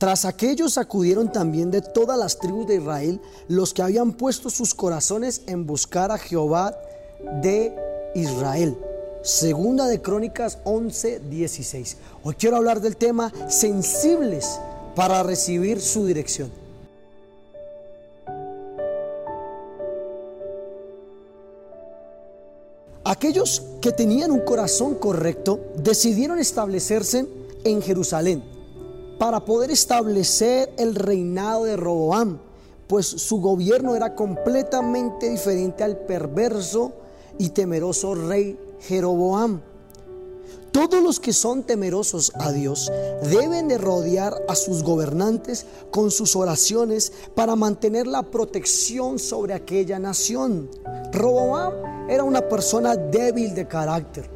Tras aquellos acudieron también de todas las tribus de Israel los que habían puesto sus corazones en buscar a Jehová de Israel. Segunda de Crónicas 11, 16. Hoy quiero hablar del tema sensibles para recibir su dirección. Aquellos que tenían un corazón correcto decidieron establecerse en Jerusalén para poder establecer el reinado de Roboam, pues su gobierno era completamente diferente al perverso y temeroso rey Jeroboam. Todos los que son temerosos a Dios deben de rodear a sus gobernantes con sus oraciones para mantener la protección sobre aquella nación. Roboam era una persona débil de carácter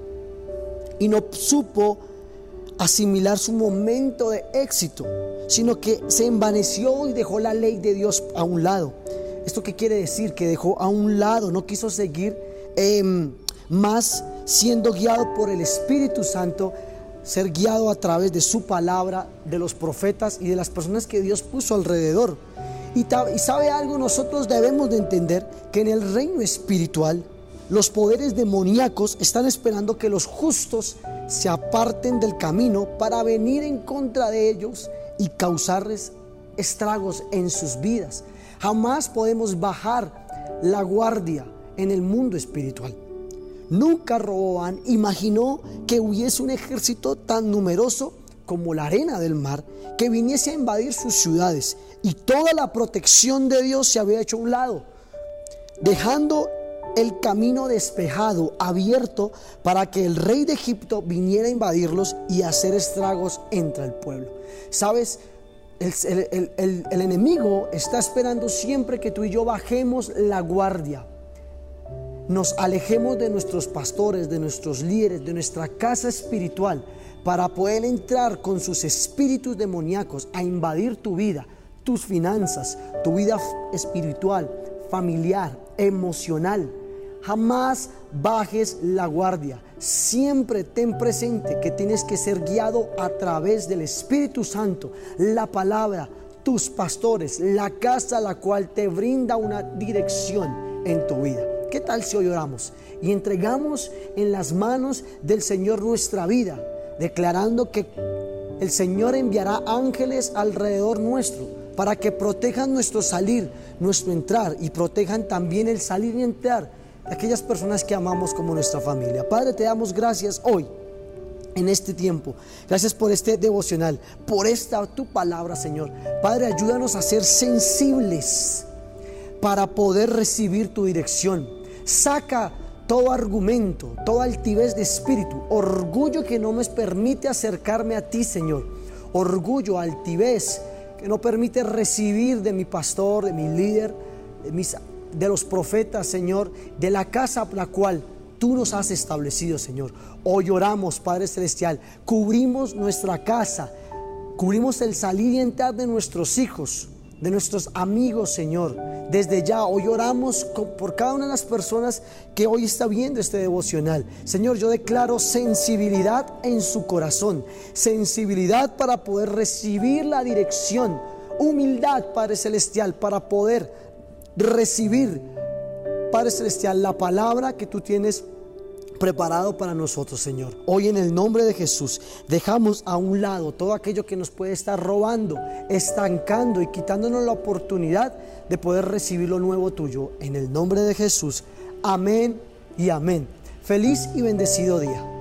y no supo asimilar su momento de éxito, sino que se envaneció y dejó la ley de Dios a un lado. ¿Esto qué quiere decir? Que dejó a un lado, no quiso seguir em, más siendo guiado por el Espíritu Santo, ser guiado a través de su palabra, de los profetas y de las personas que Dios puso alrededor. Y, y sabe algo, nosotros debemos de entender que en el reino espiritual, los poderes demoníacos están esperando que los justos se aparten del camino para venir en contra de ellos y causarles estragos en sus vidas. Jamás podemos bajar la guardia en el mundo espiritual. Nunca Roboán imaginó que hubiese un ejército tan numeroso como la arena del mar que viniese a invadir sus ciudades y toda la protección de Dios se había hecho a un lado, dejando el camino despejado, abierto, para que el rey de Egipto viniera a invadirlos y hacer estragos entre el pueblo. ¿Sabes? El, enemigo está esperando siempre que tú y yo bajemos la guardia, nos alejemos de nuestros pastores, de nuestros líderes, de nuestra casa espiritual, para poder entrar con sus espíritus demoníacos a invadir tu vida, tus finanzas, tu vida espiritual, familiar, emocional Jamás bajes la guardia. Siempre ten presente que tienes que ser guiado a través del Espíritu Santo, la palabra, tus pastores, la casa la cual te brinda una dirección en tu vida. ¿Qué tal si hoy oramos y entregamos en las manos del Señor nuestra vida, declarando que el Señor enviará ángeles alrededor nuestro para que protejan nuestro salir, nuestro entrar y protejan también el salir y entrar aquellas personas que amamos como nuestra familia. Padre, te damos gracias hoy en este tiempo. Gracias por este devocional, por esta tu palabra, Señor. Padre, ayúdanos a ser sensibles para poder recibir tu dirección. Saca todo argumento, toda altivez de espíritu, orgullo que no me permite acercarme a ti, Señor. Orgullo, altivez que no permite recibir de mi pastor, de mi líder, de mis de los profetas, Señor, de la casa la cual tú nos has establecido, Señor. Hoy oramos, Padre Celestial, cubrimos nuestra casa, cubrimos el salir y entrar de nuestros hijos, de nuestros amigos, Señor. Desde ya, hoy oramos por cada una de las personas que hoy está viendo este devocional. Señor, yo declaro sensibilidad en su corazón, sensibilidad para poder recibir la dirección, humildad, Padre Celestial, para poder recibir, Padre Celestial, la palabra que tú tienes preparado para nosotros, Señor. Hoy en el nombre de Jesús dejamos a un lado todo aquello que nos puede estar robando, estancando y quitándonos la oportunidad de poder recibir lo nuevo tuyo. En el nombre de Jesús. Amén y amén. Feliz y bendecido día.